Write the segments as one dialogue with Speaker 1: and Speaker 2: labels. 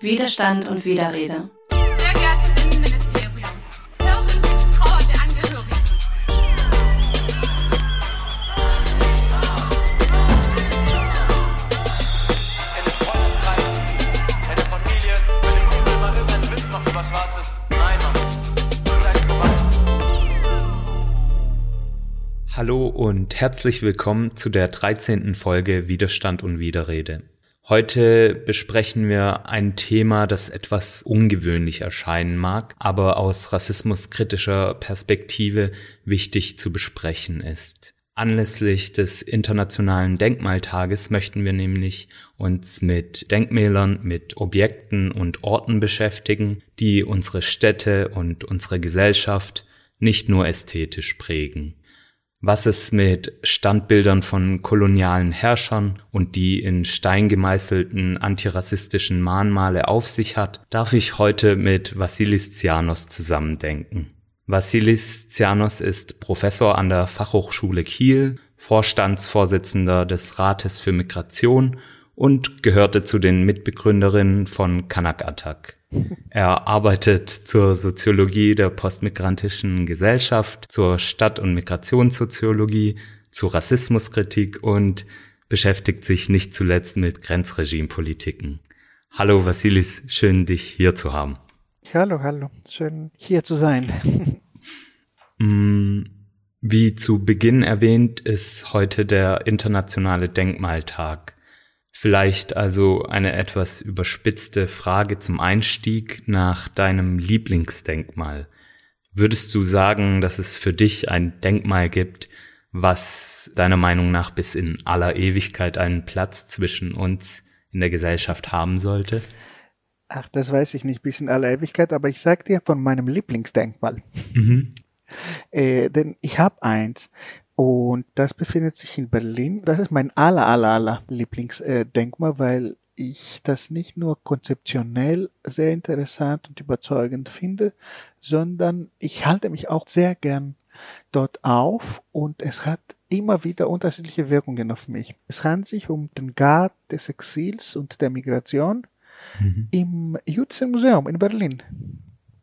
Speaker 1: Widerstand und Widerrede.
Speaker 2: Sehr geehrtes Innenministerium, hören Sie die Trauer der Angehörigen.
Speaker 3: in einem Freundeskreis, in der Familie, wenn ein Kumpel mal irgendeinen Witz macht über Schwarzes. Nein, Mann. Zeit ist vorbei.
Speaker 4: Hallo und herzlich willkommen zu der 13. Folge Widerstand und Widerrede. Heute besprechen wir ein Thema, das etwas ungewöhnlich erscheinen mag, aber aus rassismuskritischer Perspektive wichtig zu besprechen ist. Anlässlich des Internationalen Denkmaltages möchten wir nämlich uns mit Denkmälern, mit Objekten und Orten beschäftigen, die unsere Städte und unsere Gesellschaft nicht nur ästhetisch prägen was es mit Standbildern von kolonialen Herrschern und die in Stein gemeißelten antirassistischen Mahnmale auf sich hat, darf ich heute mit Vassilis Tsianos zusammendenken. Vassilis Tsianos ist Professor an der Fachhochschule Kiel, Vorstandsvorsitzender des Rates für Migration und gehörte zu den Mitbegründerinnen von Kanak Attack. Er arbeitet zur Soziologie der postmigrantischen Gesellschaft, zur Stadt- und Migrationssoziologie, zu Rassismuskritik und beschäftigt sich nicht zuletzt mit Grenzregimepolitiken. Hallo Vassilis, schön dich hier zu haben.
Speaker 5: Hallo, hallo. Schön hier zu sein.
Speaker 4: Mm, Wie zu Beginn erwähnt, ist heute der internationale Denkmaltag. Vielleicht also eine etwas überspitzte Frage zum Einstieg nach deinem Lieblingsdenkmal. Würdest du sagen, dass es für dich ein Denkmal gibt, was deiner Meinung nach bis in aller Ewigkeit einen Platz zwischen uns in der Gesellschaft haben sollte?
Speaker 5: Ach, das weiß ich nicht bis in aller Ewigkeit, aber ich sag dir von meinem Lieblingsdenkmal.
Speaker 4: Mhm.
Speaker 5: Äh, denn ich habe eins und das befindet sich in Berlin. Das ist mein aller, aller, aller Lieblingsdenkmal, weil ich das nicht nur konzeptionell sehr interessant und überzeugend finde, sondern ich halte mich auch sehr gern dort auf und es hat immer wieder unterschiedliche Wirkungen auf mich. Es handelt sich um den Garten des Exils und der Migration
Speaker 4: Mhm.
Speaker 5: im Jüdischen Museum in Berlin.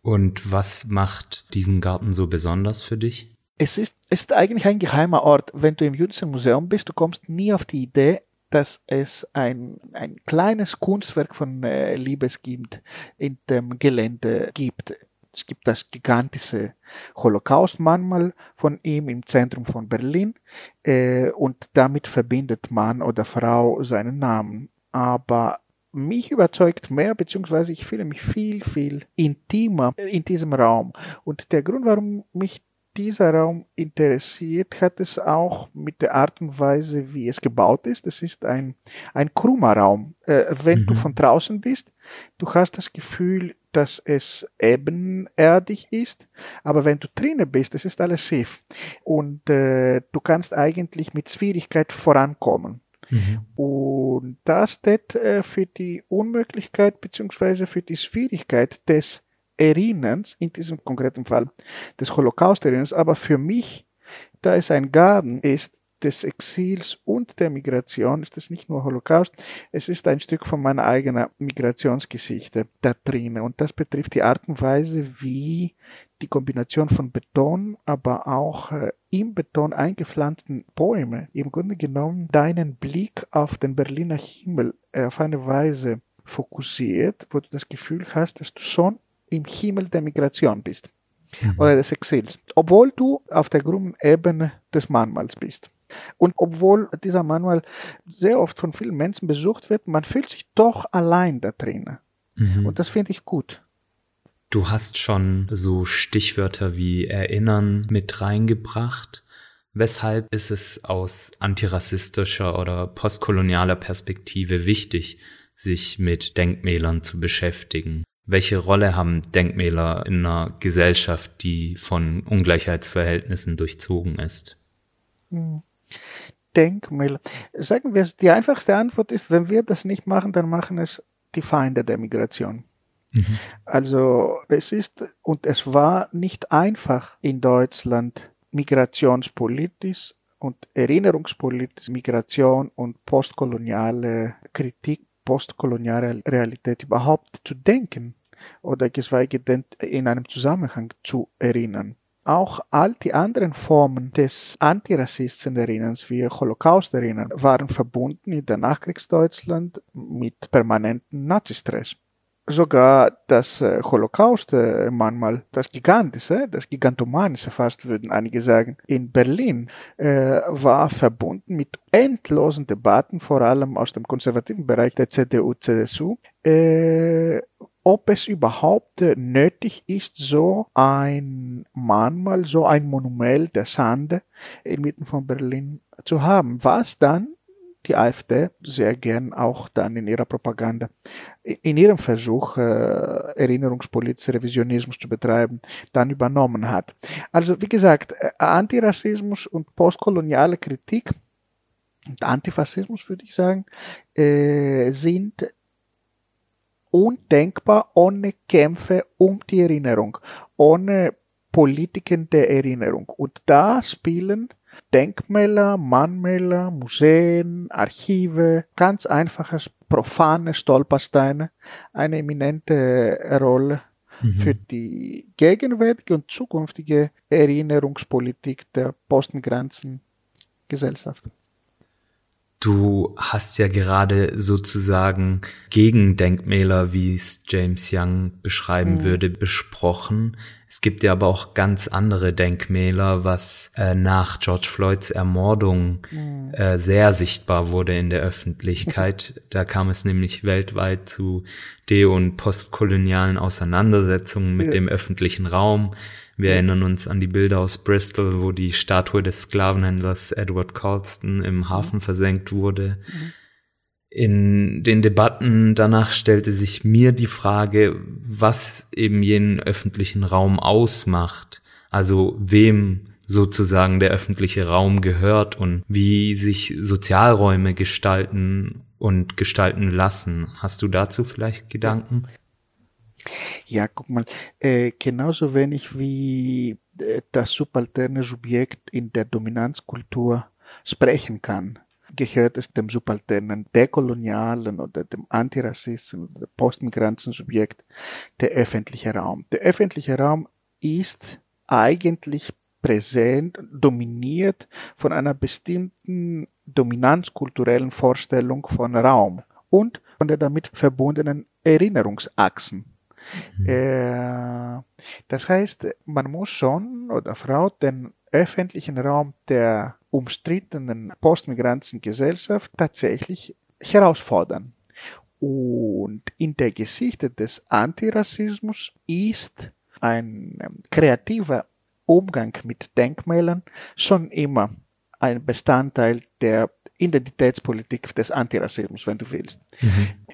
Speaker 4: Und was macht diesen Garten so besonders für dich?
Speaker 5: Es ist, es ist eigentlich ein geheimer Ort. Wenn du im Jüdischen Museum bist, du kommst nie auf die Idee, dass es ein, ein kleines Kunstwerk von äh, Liebesgift in dem Gelände gibt. Es gibt das gigantische Holocaust-Mahnmal von ihm im Zentrum von Berlin äh, und damit verbindet Mann oder Frau seinen Namen. Aber mich überzeugt mehr, beziehungsweise ich fühle mich viel, viel intimer in diesem Raum. Und der Grund, warum mich dieser Raum interessiert, hat es auch mit der Art und Weise, wie es gebaut ist. Es ist ein, ein krummer Raum. Äh, wenn du
Speaker 4: Mhm.
Speaker 5: von draußen bist, du hast das Gefühl, dass es ebenerdig ist, aber wenn du drinnen bist, es ist alles schief. Und äh, du kannst eigentlich mit Schwierigkeit vorankommen.
Speaker 4: Mhm.
Speaker 5: Und das steht äh, für die Unmöglichkeit beziehungsweise für die Schwierigkeit des Erinnerns, in diesem konkreten Fall des Holocaust-Erinnerns, aber für mich, da es ein Garten ist, des Exils und der Migration, ist es nicht nur Holocaust, es ist ein Stück von meiner eigenen Migrationsgeschichte da drin. Und das betrifft die Art und Weise, wie die Kombination von Beton, aber auch äh, im Beton eingepflanzten Bäume im Grunde genommen deinen Blick auf den Berliner Himmel äh, auf eine Weise fokussiert, wo du das Gefühl hast, dass du schon im Himmel der Migration bist oder des Exils, obwohl du auf der grünen Ebene des Mahnmals bist. Und obwohl dieser Mahnmal sehr oft von vielen Menschen besucht wird, man fühlt sich doch allein da drin.
Speaker 4: Mhm.
Speaker 5: Und das finde ich gut.
Speaker 4: Du hast schon so Stichwörter wie Erinnern mit reingebracht. Weshalb ist es aus antirassistischer oder postkolonialer Perspektive wichtig, sich mit Denkmälern zu beschäftigen? Welche Rolle haben Denkmäler in einer Gesellschaft, die von Ungleichheitsverhältnissen durchzogen ist?
Speaker 5: Denkmäler. Sagen wir es, die einfachste Antwort ist, wenn wir das nicht machen, dann machen es die Feinde der Migration.
Speaker 4: Mhm.
Speaker 5: Also es ist und es war nicht einfach in Deutschland migrationspolitisch und erinnerungspolitisch Migration und postkoloniale Kritik postkoloniale Realität überhaupt zu denken oder geschweige denn in einem Zusammenhang zu erinnern. Auch all die anderen Formen des Antirassistenerinnerns wie Holocaust-Erinnern waren verbunden in der Nachkriegsdeutschland mit permanentem Nazistress. Sogar das äh, Holocaust äh, manchmal, das Gigantische, das Gigantomanische fast würden einige sagen, in Berlin äh, war verbunden mit endlosen Debatten, vor allem aus dem konservativen Bereich der CDU, CSU, äh, ob es überhaupt äh, nötig ist, so ein manchmal so ein Monument der Sande inmitten von Berlin zu haben, was dann die AfD sehr gern auch dann in ihrer Propaganda, in ihrem Versuch, äh, erinnerungspolitischer Revisionismus zu betreiben, dann übernommen hat. Also wie gesagt, äh, Antirassismus und postkoloniale Kritik und Antifaschismus, würde ich sagen, äh, sind undenkbar ohne Kämpfe um die Erinnerung, ohne Politiken der Erinnerung. Und da spielen Denkmäler, Mahnmäler, Museen, Archive, ganz einfaches, profane Stolpersteine eine eminente Rolle
Speaker 4: Mhm.
Speaker 5: für die gegenwärtige und zukünftige Erinnerungspolitik der Postmigrantengesellschaft.
Speaker 4: Du hast ja gerade sozusagen Gegendenkmäler, wie es James Young beschreiben
Speaker 5: Mhm.
Speaker 4: würde, besprochen. Es gibt ja aber auch ganz andere Denkmäler, was äh, nach George Floyds Ermordung äh, sehr sichtbar wurde in der Öffentlichkeit. da kam es nämlich weltweit zu de- und postkolonialen Auseinandersetzungen mit
Speaker 5: Ja.
Speaker 4: dem öffentlichen Raum. Wir erinnern uns an die Bilder aus Bristol, wo die Statue des Sklavenhändlers Edward Colston im Hafen versenkt wurde. In den Debatten danach stellte sich mir die Frage, was eben jenen öffentlichen Raum ausmacht. Also wem sozusagen der öffentliche Raum gehört und wie sich Sozialräume gestalten und gestalten lassen. Hast du dazu vielleicht Gedanken?
Speaker 5: Ja, guck mal, äh, genauso wenig wie äh, das subalterne Subjekt in der Dominanzkultur sprechen kann, gehört es dem subalternen dekolonialen oder dem antirassistischen oder postmigranten-Subjekt der öffentliche Raum. Der öffentliche Raum ist eigentlich präsent, dominiert von einer bestimmten dominanzkulturellen Vorstellung von Raum und von der damit verbundenen Erinnerungsachsen. Äh, das heißt, man muss schon oder Frau den öffentlichen Raum der umstrittenen Postmigrantengesellschaft tatsächlich herausfordern. Und in der Geschichte des Antirassismus ist ein ähm, kreativer Umgang mit Denkmälern schon immer ein Bestandteil der Identitätspolitik des Antirassismus, wenn du willst.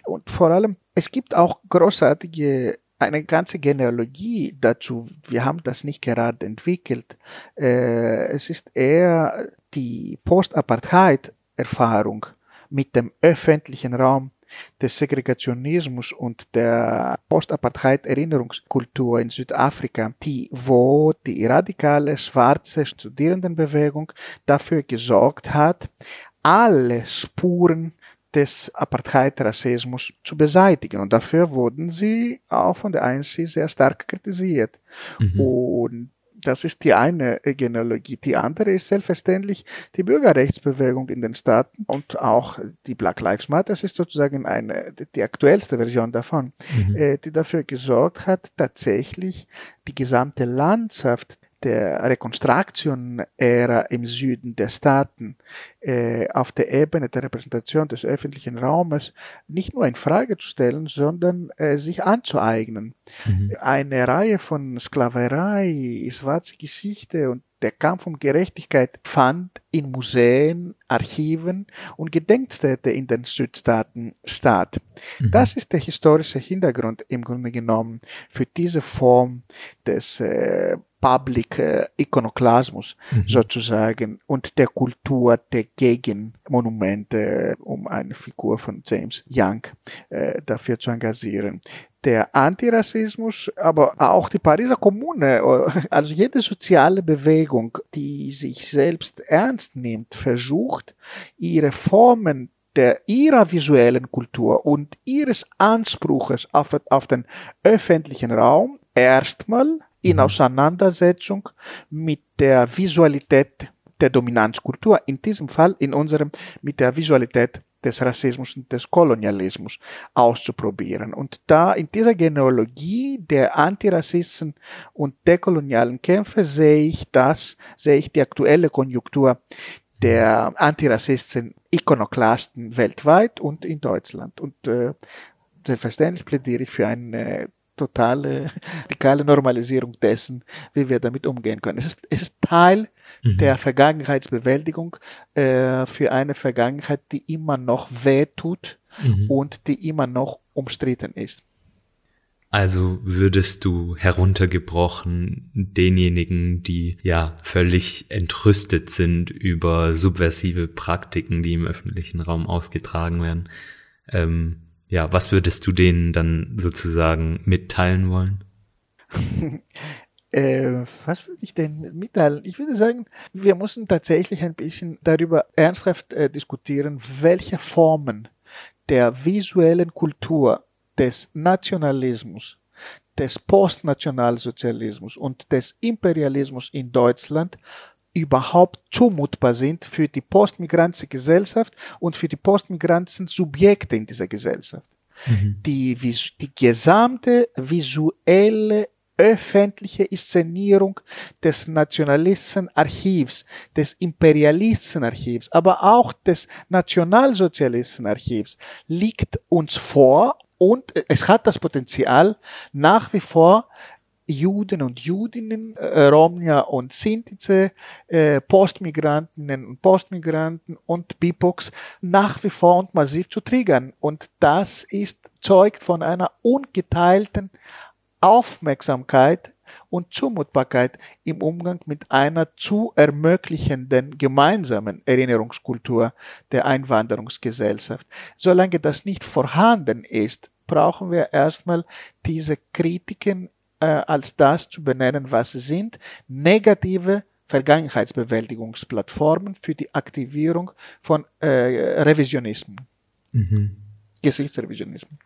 Speaker 5: Und vor allem, es gibt auch großartige, eine ganze Genealogie dazu. Wir haben das nicht gerade entwickelt. Äh, es ist eher die Post-Apartheid-Erfahrung mit dem öffentlichen Raum des Segregationismus und der Post-Apartheid-Erinnerungskultur in Südafrika, die, wo die radikale schwarze Studierendenbewegung dafür gesorgt hat, alle Spuren des Apartheid-Rassismus zu beseitigen. Und dafür wurden sie auch von der ANC sehr stark kritisiert.
Speaker 4: Mhm.
Speaker 5: Und das ist die eine Genealogie. Die andere ist selbstverständlich die Bürgerrechtsbewegung in den Staaten und auch die Black Lives Matter ist sozusagen eine, die aktuellste Version davon,
Speaker 4: Mhm.
Speaker 5: äh, die dafür gesorgt hat, tatsächlich die gesamte Landschaft der Rekonstruktion-Ära im Süden der Staaten äh, auf der Ebene der Repräsentation des öffentlichen Raumes nicht nur in Frage zu stellen, sondern äh, sich anzueignen.
Speaker 4: Mhm.
Speaker 5: Eine Reihe von Sklaverei, schwarze Geschichte und der Kampf um Gerechtigkeit fand in Museen, Archiven und Gedenkstätte in den Südstaaten statt.
Speaker 4: Mhm.
Speaker 5: Das ist der historische Hintergrund im Grunde genommen für diese Form des äh, Public äh, Ikonoklasmus
Speaker 4: Mhm.
Speaker 5: sozusagen und der Kultur der Gegenmonumente, um eine Figur von James Young äh, dafür zu engagieren. Der Antirassismus, aber auch die Pariser Kommune, äh, also jede soziale Bewegung, die sich selbst ernst nimmt, versucht, ihre Formen der ihrer visuellen Kultur und ihres Anspruches auf, auf den öffentlichen Raum erstmal in
Speaker 4: Mhm.
Speaker 5: Auseinandersetzung mit der Visualität der Dominanzkultur, in diesem Fall in unserem mit der Visualität des Rassismus und des Kolonialismus auszuprobieren. Und da in dieser Genealogie der Antirassisten und dekolonialen Kämpfe sehe ich das, sehe ich die aktuelle Konjunktur der Antirassisten, Ikonoklasten weltweit und in Deutschland. Und äh, selbstverständlich plädiere ich für eine totale, radikale Normalisierung dessen, wie wir damit umgehen können. Es ist, es ist Teil
Speaker 4: Mhm.
Speaker 5: der Vergangenheitsbewältigung äh, für eine Vergangenheit, die immer noch wehtut
Speaker 4: Mhm.
Speaker 5: und die immer noch umstritten ist.
Speaker 4: Also würdest du heruntergebrochen denjenigen, die ja völlig entrüstet sind über subversive Praktiken, die im öffentlichen Raum ausgetragen werden, ähm, ja, was würdest du denen dann sozusagen mitteilen wollen?
Speaker 5: Äh, was würde ich denn mitteilen? Ich würde sagen, wir müssen tatsächlich ein bisschen darüber ernsthaft äh, diskutieren, welche Formen der visuellen Kultur des Nationalismus, des Postnationalsozialismus und des Imperialismus in Deutschland überhaupt zumutbar sind für die postmigrantische Gesellschaft und für die postmigrantischen Subjekte in dieser Gesellschaft. Die, vis- die gesamte visuelle öffentliche Inszenierung des Nationalistenarchivs, des Imperialistenarchivs, aber auch des Nationalsozialistenarchivs liegt uns vor und es hat das Potenzial, nach wie vor Juden und Judinnen, äh, Romnia und Sintize, äh, Postmigrantinnen und Postmigranten und BIPOX nach wie vor und massiv zu triggern. Und das ist, zeugt von einer ungeteilten Aufmerksamkeit und Zumutbarkeit im Umgang mit einer zu ermöglichenden gemeinsamen Erinnerungskultur der Einwanderungsgesellschaft. Solange das nicht vorhanden ist, brauchen wir erstmal diese Kritiken äh, als das zu benennen, was sie sind, negative Vergangenheitsbewältigungsplattformen für die Aktivierung von äh, Revisionismen,
Speaker 4: Mhm.
Speaker 5: Gesichtsrevisionismen.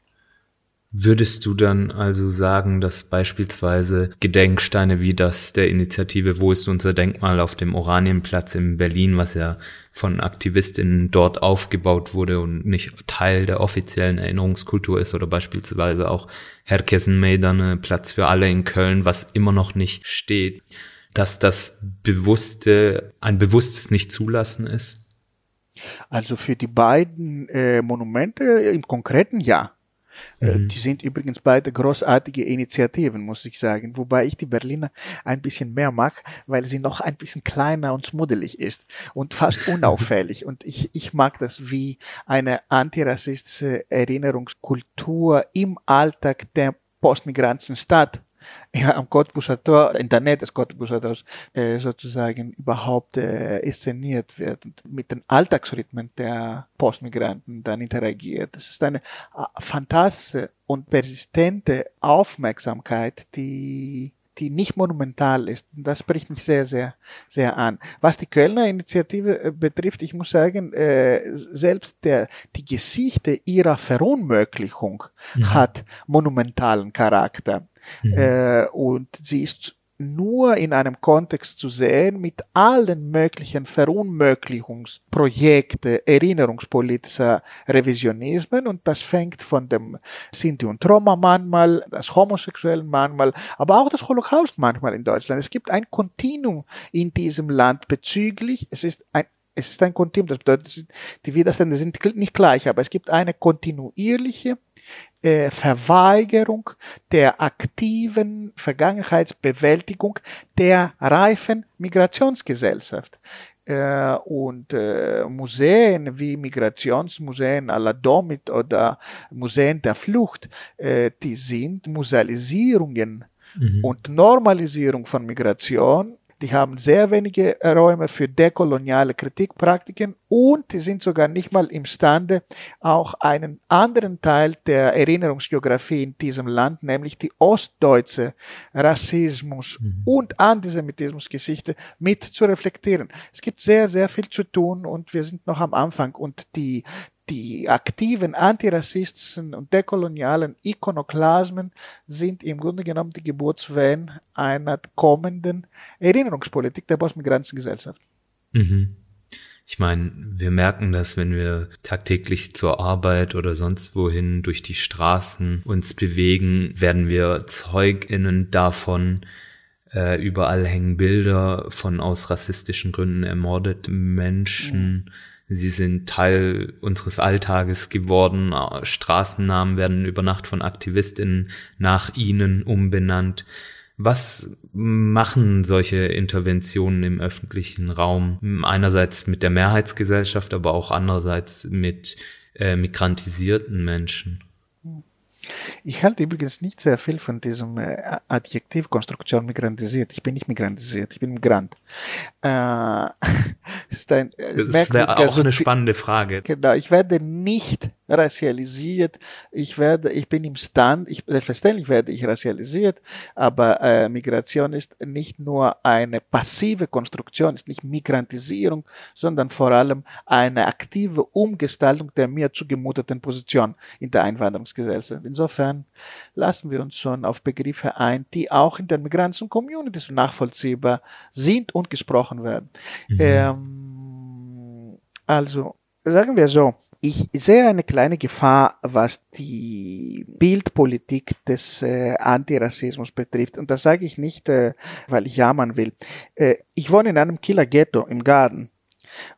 Speaker 4: Würdest du dann also sagen, dass beispielsweise Gedenksteine wie das der Initiative Wo ist unser Denkmal auf dem Oranienplatz in Berlin, was ja von Aktivistinnen dort aufgebaut wurde und nicht Teil der offiziellen Erinnerungskultur ist oder beispielsweise auch Herkesin Meidane, Platz für alle in Köln, was immer noch nicht steht, dass das bewusste, ein bewusstes Nicht-Zulassen ist?
Speaker 5: Also für die beiden äh, Monumente im Konkreten ja. Äh,
Speaker 4: Mhm.
Speaker 5: Die sind übrigens beide großartige Initiativen, muss ich sagen. Wobei ich die Berliner ein bisschen mehr mag, weil sie noch ein bisschen kleiner und schmuddelig ist und fast unauffällig. Und ich, ich mag das, wie eine antirassistische Erinnerungskultur im Alltag der postmigrantischen Stadt am Cottbuser Tor, in der Nähe des Cottbuser Tors, äh, sozusagen überhaupt äh, inszeniert wird und mit den Alltagsrhythmen der Postmigranten dann interagiert. Das ist eine äh, fantastische und persistente Aufmerksamkeit, die die nicht monumental ist. Und das spricht mich sehr, sehr, sehr an. Was die Kölner Initiative äh, betrifft, ich muss sagen, äh, selbst der, die Geschichte ihrer Verunmöglichung hat monumentalen Charakter. Äh, und sie ist nur in einem Kontext zu sehen mit allen möglichen Verunmöglichungsprojekte erinnerungspolitischer Revisionismen und das fängt von dem Sinti und Roma manchmal, das Homosexuellen manchmal, aber auch das Holocaust manchmal in Deutschland. Es gibt ein Kontinuum in diesem Land bezüglich, es ist ein es ist ein Kontinuum, das bedeutet, die Widerstände sind nicht gleich, aber es gibt eine kontinuierliche äh, Verweigerung der aktiven Vergangenheitsbewältigung der reifen Migrationsgesellschaft. Äh, und äh, Museen wie Migrationsmuseen à la Domit oder Museen der Flucht, äh, die sind Musealisierungen und Normalisierung von Migration. Die haben sehr wenige Räume für dekoloniale Kritikpraktiken und die sind sogar nicht mal imstande, auch einen anderen Teil der Erinnerungsgeografie in diesem Land, nämlich die ostdeutsche Rassismus- und Antisemitismusgeschichte mit zu reflektieren. Es gibt sehr, sehr viel zu tun und wir sind noch am Anfang und die, die aktiven Antirassisten und dekolonialen Ikonoklasmen sind im Grunde genommen die Geburtswehen einer kommenden Erinnerungspolitik der Postmigrantengesellschaft.
Speaker 4: Mhm. Ich meine, wir merken das, wenn wir tagtäglich zur Arbeit oder sonst wohin durch die Straßen uns bewegen, werden wir Zeuginnen davon, äh, überall hängen Bilder von aus rassistischen Gründen ermordeten Menschen. Sie sind Teil unseres Alltages geworden. Straßennamen werden über Nacht von Aktivistinnen nach ihnen umbenannt. Was machen solche Interventionen im öffentlichen Raum einerseits mit der Mehrheitsgesellschaft, aber auch andererseits mit äh, migrantisierten Menschen?
Speaker 5: Ich halte übrigens nicht sehr viel von diesem äh, Adjektivkonstruktion migrantisiert. Ich bin nicht migrantisiert, ich bin Migrant. Äh, ist ein, äh,
Speaker 4: das wäre auch eine spannende Frage.
Speaker 5: Genau, ich werde nicht racialisiert. Ich werde, ich bin im Stand, ich, selbstverständlich werde ich racialisiert, aber äh, Migration ist nicht nur eine passive Konstruktion, ist nicht Migrantisierung, sondern vor allem eine aktive Umgestaltung der mir zugemuteten Position in der Einwanderungsgesellschaft. Insofern lassen wir uns schon auf Begriffe ein, die auch in den Migranten Communities nachvollziehbar sind und gesprochen werden. Mhm. Ähm, also, sagen wir so, ich sehe eine kleine Gefahr, was die Bildpolitik des äh, Antirassismus betrifft. Und das sage ich nicht, äh, weil ich jammern will. Äh, ich wohne in einem Killer Ghetto im Garten.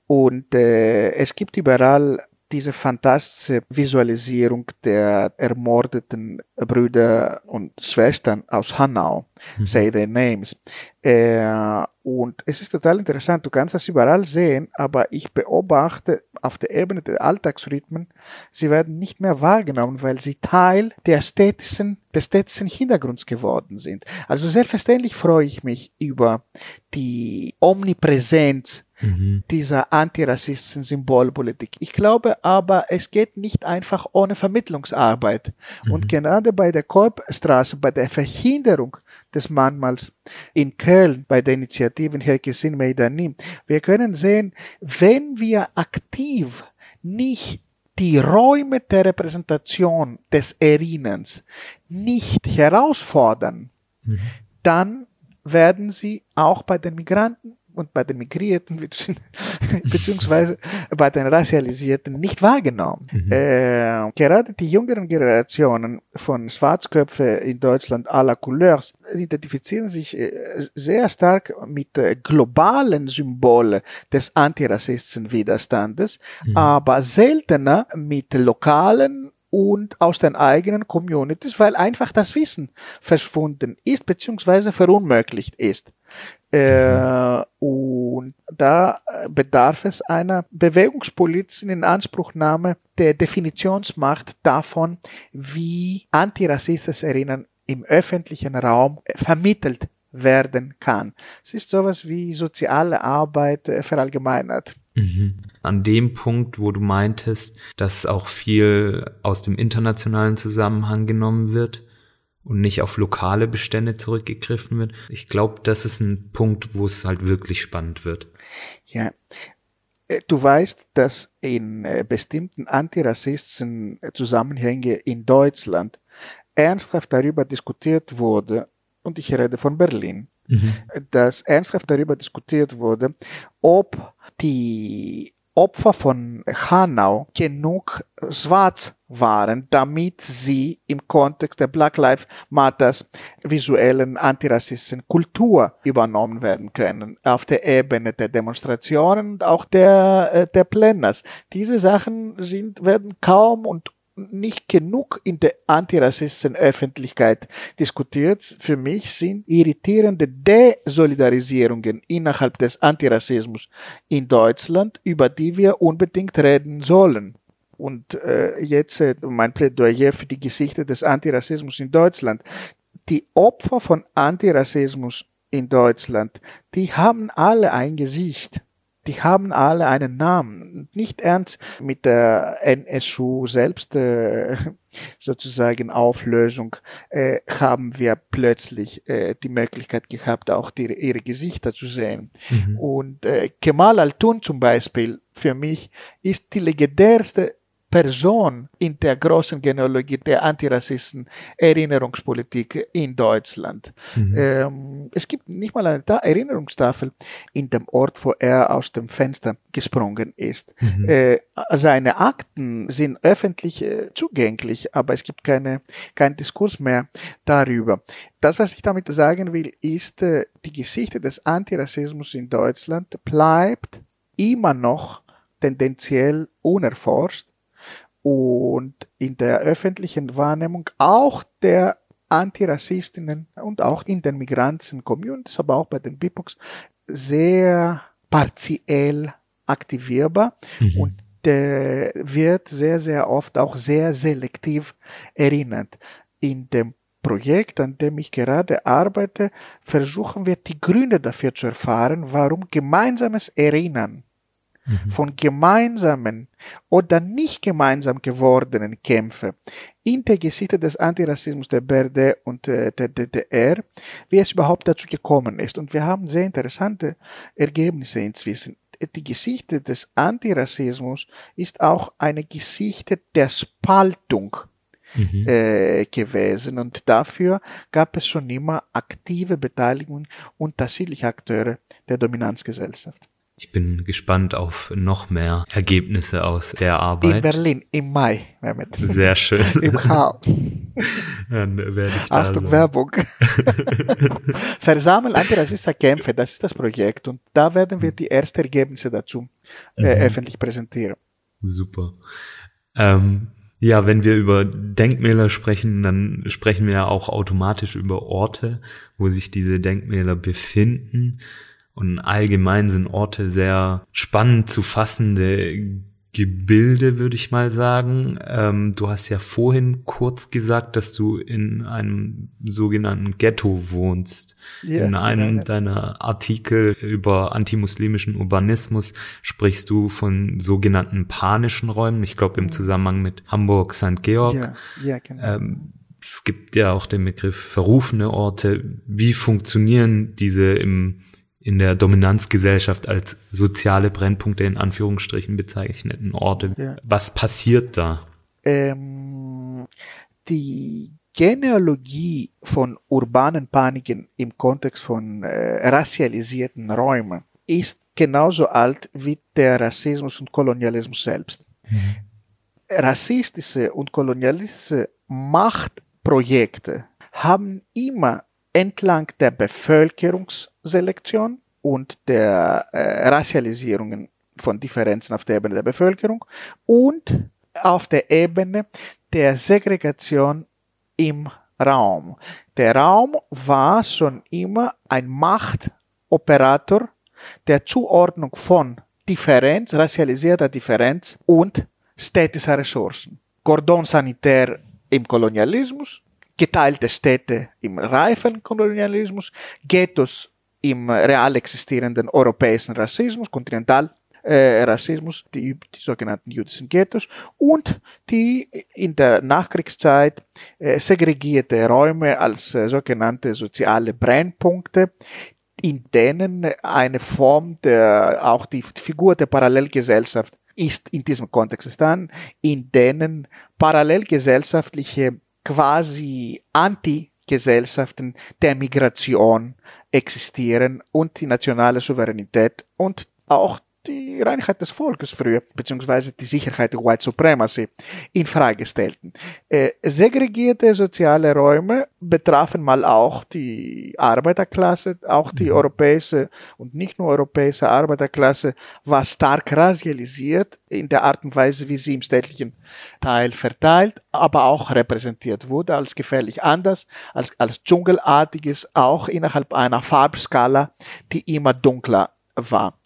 Speaker 5: Und äh, es gibt überall diese fantastische Visualisierung der ermordeten Brüder und Schwestern aus Hanau, mhm. say their names. Äh, und es ist total interessant, du kannst das überall sehen, aber ich beobachte auf der Ebene der Alltagsrhythmen, sie werden nicht mehr wahrgenommen, weil sie Teil der ästhetischen, des ästhetischen Hintergrunds geworden sind. Also selbstverständlich freue ich mich über die Omnipräsenz mhm. dieser antirassistischen Symbolpolitik. Ich glaube aber, es geht nicht einfach ohne Vermittlungsarbeit. Mhm. Und gerade bei der Kolbstraße, bei der Verhinderung des Mahnmals in Köln, bei der Initiative Herkesin Meidanim, wir können sehen, wenn wir aktiv nicht die Räume der Repräsentation des Erinnerns nicht herausfordern, mhm. dann werden sie auch bei den Migranten und bei den Migrierten beziehungsweise bei den Racialisierten nicht wahrgenommen. Mhm. Äh, gerade die jüngeren Generationen von Schwarzköpfe in Deutschland à la Couleurs identifizieren sich äh, sehr stark mit äh, globalen Symbolen des antirassistischen Widerstandes, mhm. aber seltener mit lokalen und aus den eigenen Communities, weil einfach das Wissen verschwunden ist beziehungsweise verunmöglicht ist. Äh, und da bedarf es einer bewegungspolitischen Inanspruchnahme der Definitionsmacht davon, wie antirassistisches Erinnern im öffentlichen Raum vermittelt werden kann. Es ist sowas wie soziale Arbeit äh, verallgemeinert.
Speaker 4: Mhm. An dem Punkt, wo du meintest, dass auch viel aus dem internationalen Zusammenhang genommen wird und nicht auf lokale Bestände zurückgegriffen wird. Ich glaube, das ist ein Punkt, wo es halt wirklich spannend wird.
Speaker 5: Ja. Äh, du weißt, dass in äh, bestimmten antirassistischen Zusammenhängen in Deutschland ernsthaft darüber diskutiert wurde, und ich rede von Berlin, mhm. dass ernsthaft darüber diskutiert wurde, ob die Opfer von Hanau genug schwarz waren, damit sie im Kontext der Black Lives Matters visuellen antirassistischen Kultur übernommen werden können, auf der Ebene der Demonstrationen und auch der, äh, der Planners. Diese Sachen sind, werden kaum und nicht genug in der antirassistischen Öffentlichkeit diskutiert. Für mich sind irritierende Desolidarisierungen innerhalb des Antirassismus in Deutschland, über die wir unbedingt reden sollen. Und äh, jetzt äh, mein Plädoyer für die Geschichte des Antirassismus in Deutschland. Die Opfer von Antirassismus in Deutschland, die haben alle ein Gesicht die haben alle einen Namen. Nicht ernst mit der NSU selbst äh, sozusagen Auflösung äh, haben wir plötzlich äh, die Möglichkeit gehabt, auch die, ihre Gesichter zu sehen. Mhm. Und äh, Kemal Altun zum Beispiel für mich ist die legendärste Person in der großen Genealogie der Antirassisten Erinnerungspolitik in Deutschland.
Speaker 4: Mhm.
Speaker 5: Ähm, es gibt nicht mal eine Ta Erinnerungstafel in dem Ort, wo er aus dem Fenster gesprungen ist.
Speaker 4: Mhm.
Speaker 5: Äh, seine Akten sind öffentlich äh, zugänglich, aber es gibt keine, keinen Diskurs mehr darüber. Das, was ich damit sagen will, ist, äh, die Geschichte des Antirassismus in Deutschland bleibt immer noch tendenziell unerforscht und in der öffentlichen Wahrnehmung auch der Antirassistinnen und auch in den migrantischen Communities, aber auch bei den BIPOCs sehr partiell aktivierbar
Speaker 4: Mhm.
Speaker 5: und der wird sehr, sehr oft auch sehr selektiv erinnert. In dem Projekt, an dem ich gerade arbeite, versuchen wir die Gründe dafür zu erfahren, warum gemeinsames Erinnern
Speaker 4: Mhm.
Speaker 5: von gemeinsamen oder nicht gemeinsam gewordenen Kämpfen in der Geschichte des Antirassismus der BRD und äh, der DDR, wie es überhaupt dazu gekommen ist. Und wir haben sehr interessante Ergebnisse inzwischen. Die Geschichte des Antirassismus ist auch eine Geschichte der Spaltung
Speaker 4: Mhm.
Speaker 5: äh, gewesen und dafür gab es schon immer aktive Beteiligung unterschiedlicher Akteure der Dominanzgesellschaft.
Speaker 4: Ich bin gespannt auf noch mehr Ergebnisse aus der
Speaker 5: In
Speaker 4: Arbeit.
Speaker 5: Berlin im Mai, Mehmet.
Speaker 4: Sehr schön.
Speaker 5: Im Chaos.
Speaker 4: Dann werde ich da
Speaker 5: Achtung,
Speaker 4: sein.
Speaker 5: Werbung. Versammeln antirassistische Kämpfe, das ist das Projekt und da werden wir die ersten Ergebnisse dazu äh,
Speaker 4: Mhm.
Speaker 5: öffentlich präsentieren.
Speaker 4: Super. Ähm, ja, wenn wir über Denkmäler sprechen, dann sprechen wir ja auch automatisch über Orte, wo sich diese Denkmäler befinden. Und allgemein sind Orte sehr spannend zu fassende Gebilde, würde ich mal sagen. Ähm, du hast ja vorhin kurz gesagt, dass du in einem sogenannten Ghetto wohnst.
Speaker 5: Ja,
Speaker 4: in einem
Speaker 5: ja, ja.
Speaker 4: deiner Artikel über antimuslimischen Urbanismus sprichst du von sogenannten panischen Räumen. Ich glaube im Zusammenhang mit Hamburg, St. Georg.
Speaker 5: Ja, ja, genau.
Speaker 4: Ähm, es gibt ja auch den Begriff verrufene Orte. Wie funktionieren diese im, in der Dominanzgesellschaft als soziale Brennpunkte in Anführungsstrichen bezeichneten Orte?
Speaker 5: Ja.
Speaker 4: Was passiert da?
Speaker 5: ähm, die Genealogie von urbanen Paniken im Kontext von äh, racialisierten Räumen ist genauso alt wie der Rassismus und Kolonialismus selbst. Rassistische und kolonialistische Machtprojekte haben immer entlang der Bevölkerungsselektion und der äh, Racialisierungen von Differenzen auf der Ebene der Bevölkerung und auf der Ebene der Segregation im Raum. Der Raum war schon immer ein Machtoperator der Zuordnung von Differenz, racialisierter Differenz und städtischer Ressourcen. Cordon sanitär im Kolonialismus, geteilte Städte im reifen Kolonialismus, Ghettos im real existierenden europäischen Rassismus, Kontinental äh, die, die sogenannten jüdischen Ghettos und die in der Nachkriegszeit äh, segregierte Räume als äh, sogenannte soziale Brennpunkte, in denen eine Form der, auch die Figur der Parallelgesellschaft ist in diesem Kontext dann, in denen parallelgesellschaftliche quasi Anti-Gesellschaften der Migration existieren und die nationale Souveränität und auch die Reinheit des Volkes früher, beziehungsweise die Sicherheit der White Supremacy in Frage stellten. Äh, segregierte soziale Räume betrafen mal auch die Arbeiterklasse, auch die europäische und nicht nur europäische Arbeiterklasse war stark racialisiert in der Art und Weise, wie sie im städtlichen Teil verteilt, aber auch repräsentiert wurde als gefährlich anders, als, als dschungelartiges, auch innerhalb einer Farbskala, die immer dunkler war.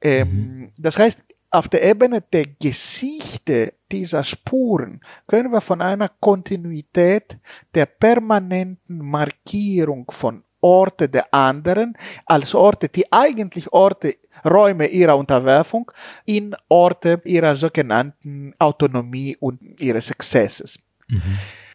Speaker 5: Ähm, Das heißt, auf der Ebene der Geschichte dieser Spuren können wir von einer Kontinuität der permanenten Markierung von Orte der anderen als Orte, die eigentlich Orte, Räume ihrer Unterwerfung, in Orte ihrer sogenannten Autonomie und ihres Exzesses.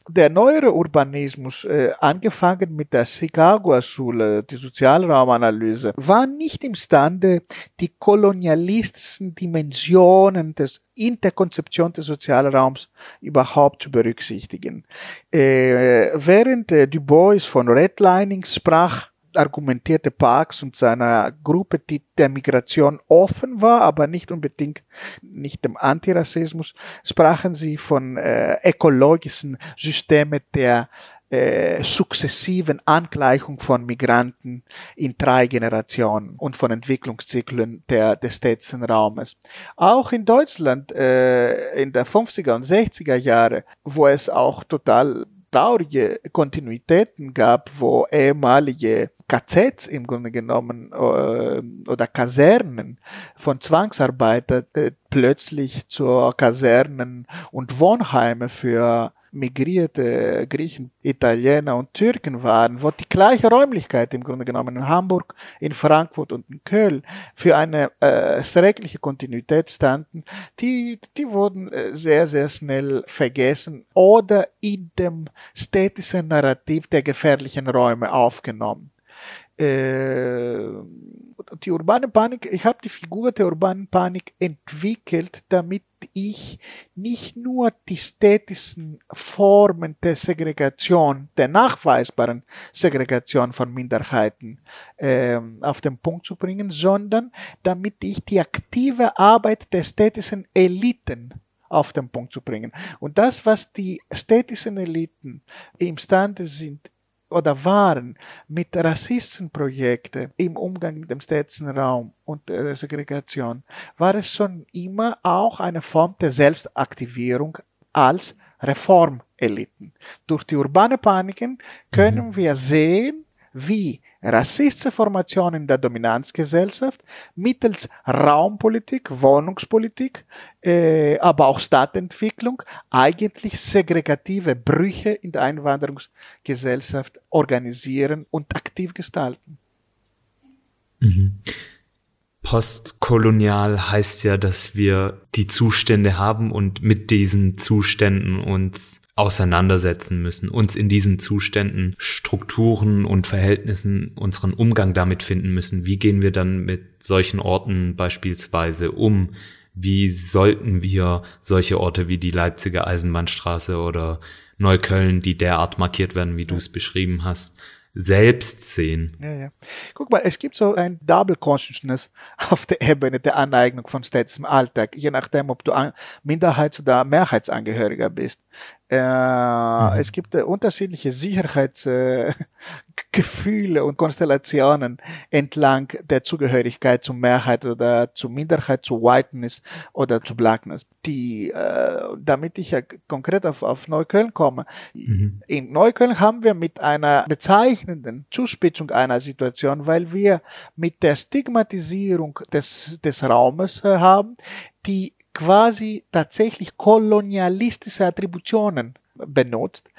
Speaker 5: Der neuere Urbanismus, äh, angefangen mit der Chicago-Schule, die Sozialraumanalyse, war nicht imstande, die kolonialistischen Dimensionen des in der Konzeption des Sozialraums überhaupt zu berücksichtigen. Äh, während äh, Du Bois von Redlining sprach, argumentierte Parks und seiner Gruppe, die der Migration offen war, aber nicht unbedingt nicht dem Antirassismus, sprachen sie von äh, ökologischen Systemen der äh, sukzessiven Angleichung von Migranten in drei Generationen und von Entwicklungszyklen der, des städtischen Raumes. Auch in Deutschland äh, in der 50er und 60er Jahre, wo es auch total traurige Kontinuitäten gab, wo ehemalige KZs im Grunde genommen äh, oder Kasernen von Zwangsarbeitern äh, plötzlich zur Kasernen und Wohnheime für migrierte Griechen, Italiener und Türken waren, wo die gleiche Räumlichkeit im Grunde genommen in Hamburg, in Frankfurt und in Köln für eine äh, schreckliche Kontinuität standen, die, die wurden äh, sehr, sehr schnell vergessen oder in dem städtischen Narrativ der gefährlichen Räume aufgenommen. Äh, die urbane Panik, ich habe die Figur der urbanen Panik entwickelt, damit ich nicht nur die städtischen Formen der Segregation, der nachweisbaren Segregation von Minderheiten äh, auf den Punkt zu bringen, sondern damit ich die aktive Arbeit der städtischen Eliten auf den Punkt zu bringen. Und das, was die städtischen Eliten imstande sind, oder waren mit Rassistenprojekten im Umgang mit dem städtischen Raum und der Segregation, war es schon immer auch eine Form der Selbstaktivierung als Reformeliten. Durch die urbane Paniken können mhm. wir sehen, wie rassistische Formationen der Dominanzgesellschaft mittels Raumpolitik, Wohnungspolitik, äh, aber auch Stadtentwicklung eigentlich segregative Brüche in der Einwanderungsgesellschaft organisieren und aktiv gestalten.
Speaker 4: Mhm. Postkolonial heißt ja, dass wir die Zustände haben und mit diesen Zuständen uns auseinandersetzen müssen, uns in diesen Zuständen, Strukturen und Verhältnissen unseren Umgang damit finden müssen. Wie gehen wir dann mit solchen Orten beispielsweise um? Wie sollten wir solche Orte wie die Leipziger Eisenbahnstraße oder Neukölln, die derart markiert werden, wie du es beschrieben hast, selbst sehen.
Speaker 5: Ja, ja. Guck mal, es gibt so ein Double Consciousness auf der Ebene der Aneignung von Städten im Alltag, je nachdem, ob du Minderheits- oder Mehrheitsangehöriger bist. Äh, mhm. Es gibt äh, unterschiedliche Sicherheitsgefühle äh, und Konstellationen entlang der Zugehörigkeit zur Mehrheit oder zur Minderheit, zu Whiteness oder zu Blackness. Die, äh, damit ich ja konkret auf, auf Neukölln komme. Mhm. In Neukölln haben wir mit einer bezeichnenden Zuspitzung einer Situation, weil wir mit der Stigmatisierung des, des Raumes äh, haben, die quasi tatsächlich kolonialistische Attributionen benutzt,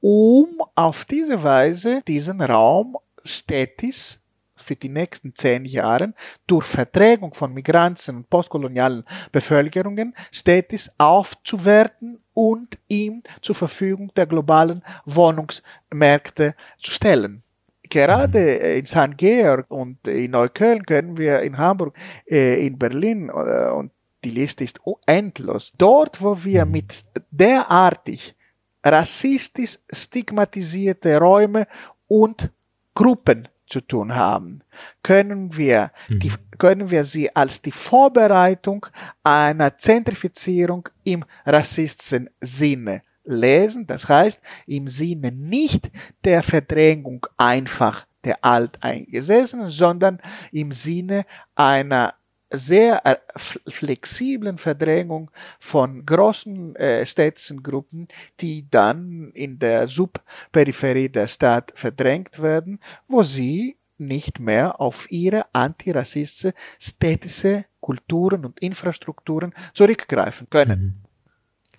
Speaker 5: um auf diese Weise diesen Raum städtisch für die nächsten zehn Jahre durch Verträgung von Migranten und postkolonialen Bevölkerungen städtisch aufzuwerten und ihm zur Verfügung der globalen Wohnungsmärkte zu stellen. Gerade in St. Georg und in Neukölln können wir in Hamburg, äh, in Berlin äh, und die Liste ist endlos. Dort, wo wir mit derartig rassistisch stigmatisierte Räume und Gruppen zu tun haben, können wir, mhm. die, können wir sie als die Vorbereitung einer Zentrifizierung im rassistischen Sinne lesen. Das heißt, im Sinne nicht der Verdrängung einfach der Alteingesessenen, sondern im Sinne einer sehr äh, flexiblen Verdrängung von großen äh, städtischen Gruppen, die dann in der Subperipherie der Stadt verdrängt werden, wo sie nicht mehr auf ihre antirassistische städtische Kulturen und Infrastrukturen zurückgreifen können. Mhm.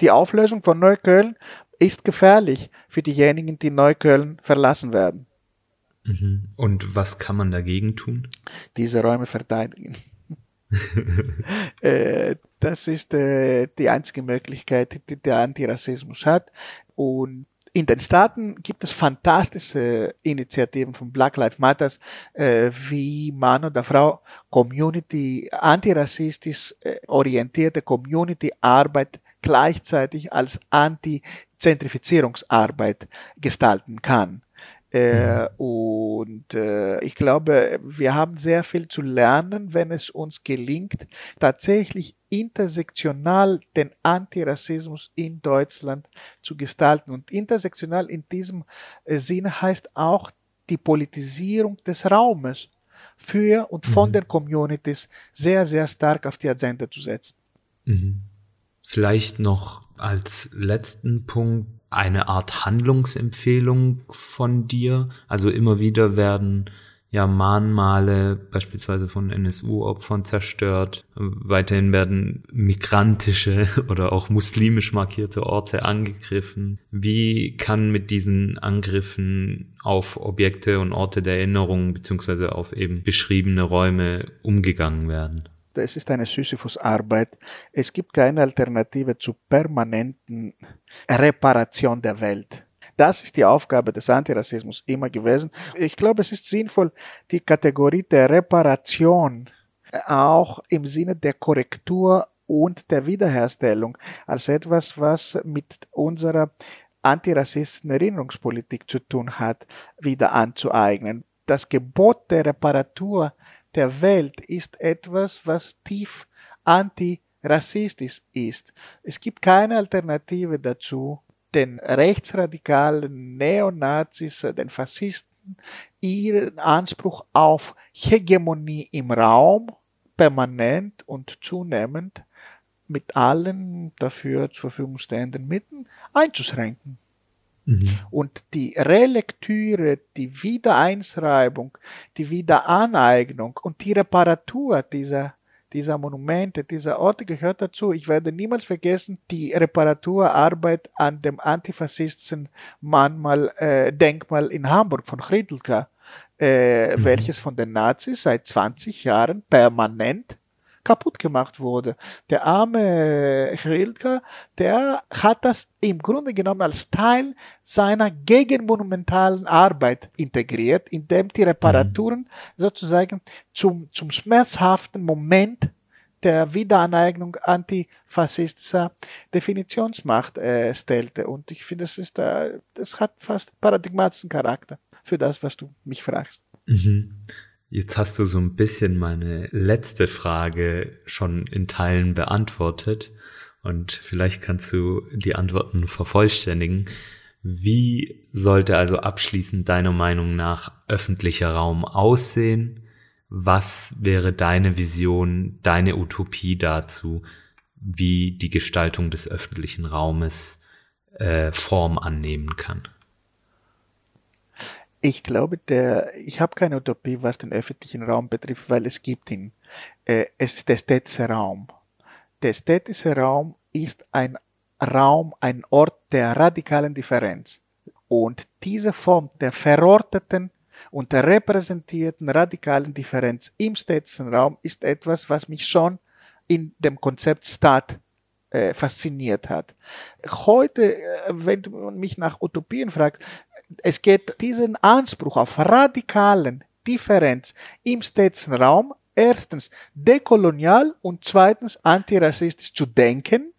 Speaker 5: Die Auflösung von Neukölln ist gefährlich für diejenigen, die Neukölln verlassen werden.
Speaker 4: Mhm. Und was kann man dagegen tun?
Speaker 5: Diese Räume verteidigen. Äh, das ist äh, die einzige Möglichkeit, die der Antirassismus hat. Und in den Staaten gibt es fantastische Initiativen von Black Lives Matters, äh, wie Mann oder Frau Community, antirassistisch orientierte Community-Arbeit gleichzeitig als Anti-Zentrifizierungsarbeit gestalten kann. Äh, und äh, ich glaube, wir haben sehr viel zu lernen, wenn es uns gelingt, tatsächlich intersektional den Antirassismus in Deutschland zu gestalten. Und intersektional in diesem äh, Sinne heißt auch die Politisierung des Raumes für und von
Speaker 4: Mhm.
Speaker 5: den Communities sehr, sehr stark auf die Agenda zu setzen.
Speaker 4: Mhm. Vielleicht noch als letzten Punkt eine Art Handlungsempfehlung von dir. Also immer wieder werden ja Mahnmale beispielsweise von NSU-Opfern zerstört. Weiterhin werden migrantische oder auch muslimisch markierte Orte angegriffen. Wie kann mit diesen Angriffen auf Objekte und Orte der Erinnerung beziehungsweise auf eben beschriebene Räume umgegangen werden?
Speaker 5: Es ist eine Sisyphus-Arbeit. Es gibt keine Alternative zur permanenten Reparation der Welt. Das ist die Aufgabe des Antirassismus immer gewesen. Ich glaube, es ist sinnvoll, die Kategorie der Reparation auch im Sinne der Korrektur und der Wiederherstellung als etwas, was mit unserer antirassistischen Erinnerungspolitik zu tun hat, wieder anzueignen. Das Gebot der Reparatur der Welt ist etwas, was tief antirassistisch ist. Es gibt keine Alternative dazu, den rechtsradikalen Neonazis, den Faschisten, ihren Anspruch auf Hegemonie im Raum permanent und zunehmend mit allen dafür zur Verfügung stehenden Mitteln einzuschränken.
Speaker 4: Mhm.
Speaker 5: Und die Relektüre, die Wiedereinschreibung, die Wiederaneignung und die Reparatur dieser, dieser Monumente, dieser Orte gehört dazu. Ich werde niemals vergessen, die Reparaturarbeit an dem antifaschistischen Mahnmal, äh, Denkmal in Hamburg von Chriedlka, äh,
Speaker 4: Mhm.
Speaker 5: welches von den Nazis seit 20 Jahren permanent kaputt gemacht wurde. Der arme Chrilka, der hat das im Grunde genommen als Teil seiner gegenmonumentalen Arbeit integriert, indem die Reparaturen sozusagen zum, zum schmerzhaften Moment der Wiederaneignung antifaschistischer Definitionsmacht äh, stellte. Und ich finde, das, ist, äh, das hat fast paradigmatischen Charakter für das, was du mich fragst.
Speaker 4: Mhm. Jetzt hast du so ein bisschen meine letzte Frage schon in Teilen beantwortet und vielleicht kannst du die Antworten vervollständigen. Wie sollte also abschließend deiner Meinung nach öffentlicher Raum aussehen? Was wäre deine Vision, deine Utopie dazu, wie die Gestaltung des öffentlichen Raumes äh, Form annehmen kann?
Speaker 5: Ich glaube, der, ich habe keine Utopie, was den öffentlichen Raum betrifft, weil es gibt ihn. Äh, es ist der städtische Raum. Der städtische Raum ist ein Raum, ein Ort der radikalen Differenz. Und diese Form der verorteten und der repräsentierten radikalen Differenz im städtischen Raum ist etwas, was mich schon in dem Konzept Stadt äh, fasziniert hat. Heute, äh, wenn du mich nach Utopien fragst, es geht diesen Anspruch auf radikalen Differenz im städtischen Raum erstens dekolonial und zweitens antirassistisch zu denken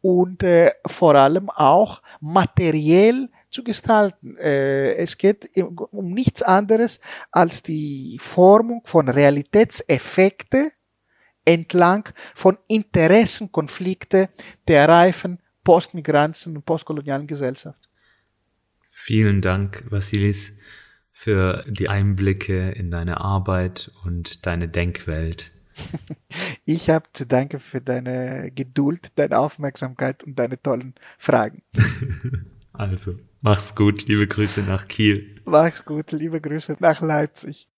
Speaker 5: und äh, vor allem auch materiell zu gestalten. Äh, es geht um nichts anderes als die Formung von Realitätseffekte entlang von Interessenkonflikte der reifen postmigrantischen und postkolonialen Gesellschaft.
Speaker 4: Vielen Dank, Vasilis, für die Einblicke in deine Arbeit und deine Denkwelt.
Speaker 5: Ich habe zu danken für deine Geduld, deine Aufmerksamkeit und deine tollen Fragen.
Speaker 4: Also, mach's gut, liebe Grüße nach Kiel.
Speaker 5: Mach's gut, liebe Grüße nach Leipzig.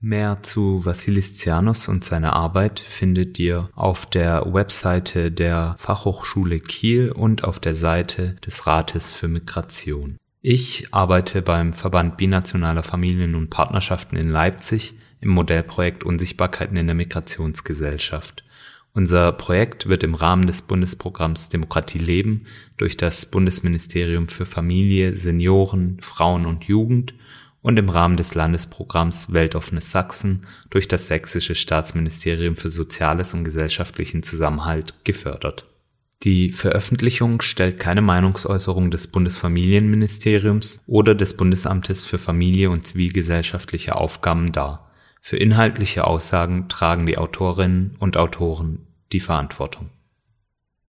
Speaker 4: Mehr zu Vassilis Tsianos und seiner Arbeit findet ihr auf der Webseite der Fachhochschule Kiel und auf der Seite des Rates für Migration. Ich arbeite beim Verband Binationaler Familien und Partnerschaften in Leipzig im Modellprojekt Unsichtbarkeiten in der Migrationsgesellschaft. Unser Projekt wird im Rahmen des Bundesprogramms Demokratie leben durch das Bundesministerium für Familie, Senioren, Frauen und Jugend und im Rahmen des Landesprogramms Weltoffenes Sachsen durch das Sächsische Staatsministerium für Soziales und gesellschaftlichen Zusammenhalt gefördert. Die Veröffentlichung stellt keine Meinungsäußerung des Bundesfamilienministeriums oder des Bundesamtes für Familie und zivilgesellschaftliche Aufgaben dar. Für inhaltliche Aussagen tragen die Autorinnen und Autoren die Verantwortung